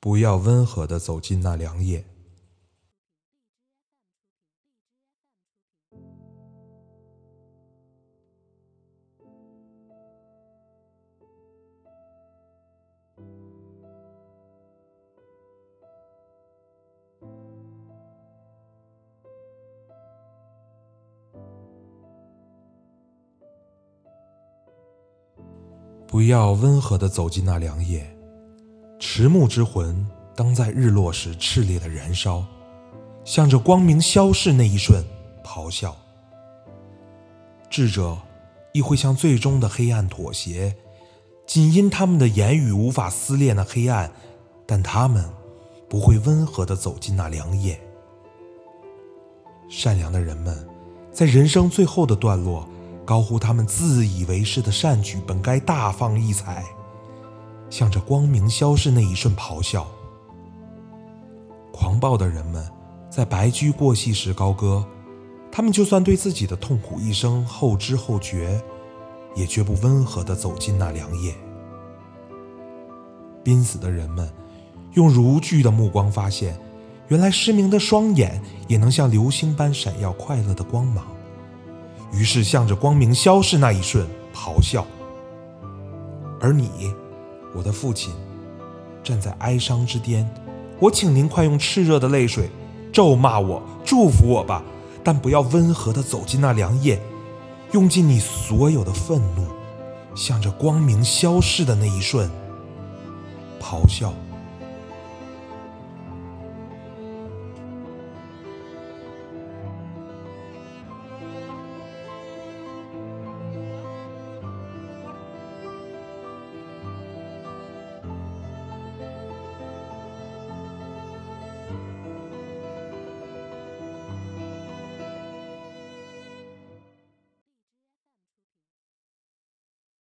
不要温和的走进那凉夜。不要温和的走进那凉夜，迟暮之魂当在日落时炽烈的燃烧，向着光明消逝那一瞬咆哮。智者亦会向最终的黑暗妥协，仅因他们的言语无法撕裂那黑暗，但他们不会温和的走进那凉夜。善良的人们，在人生最后的段落。高呼他们自以为是的善举，本该大放异彩，向着光明消逝那一瞬咆哮。狂暴的人们在白驹过隙时高歌，他们就算对自己的痛苦一生后知后觉，也绝不温和地走进那凉夜。濒死的人们用如炬的目光发现，原来失明的双眼也能像流星般闪耀快乐的光芒。于是，向着光明消逝那一瞬咆哮。而你，我的父亲，站在哀伤之巅，我请您快用炽热的泪水咒骂我、祝福我吧，但不要温和地走进那良夜，用尽你所有的愤怒，向着光明消逝的那一瞬咆哮。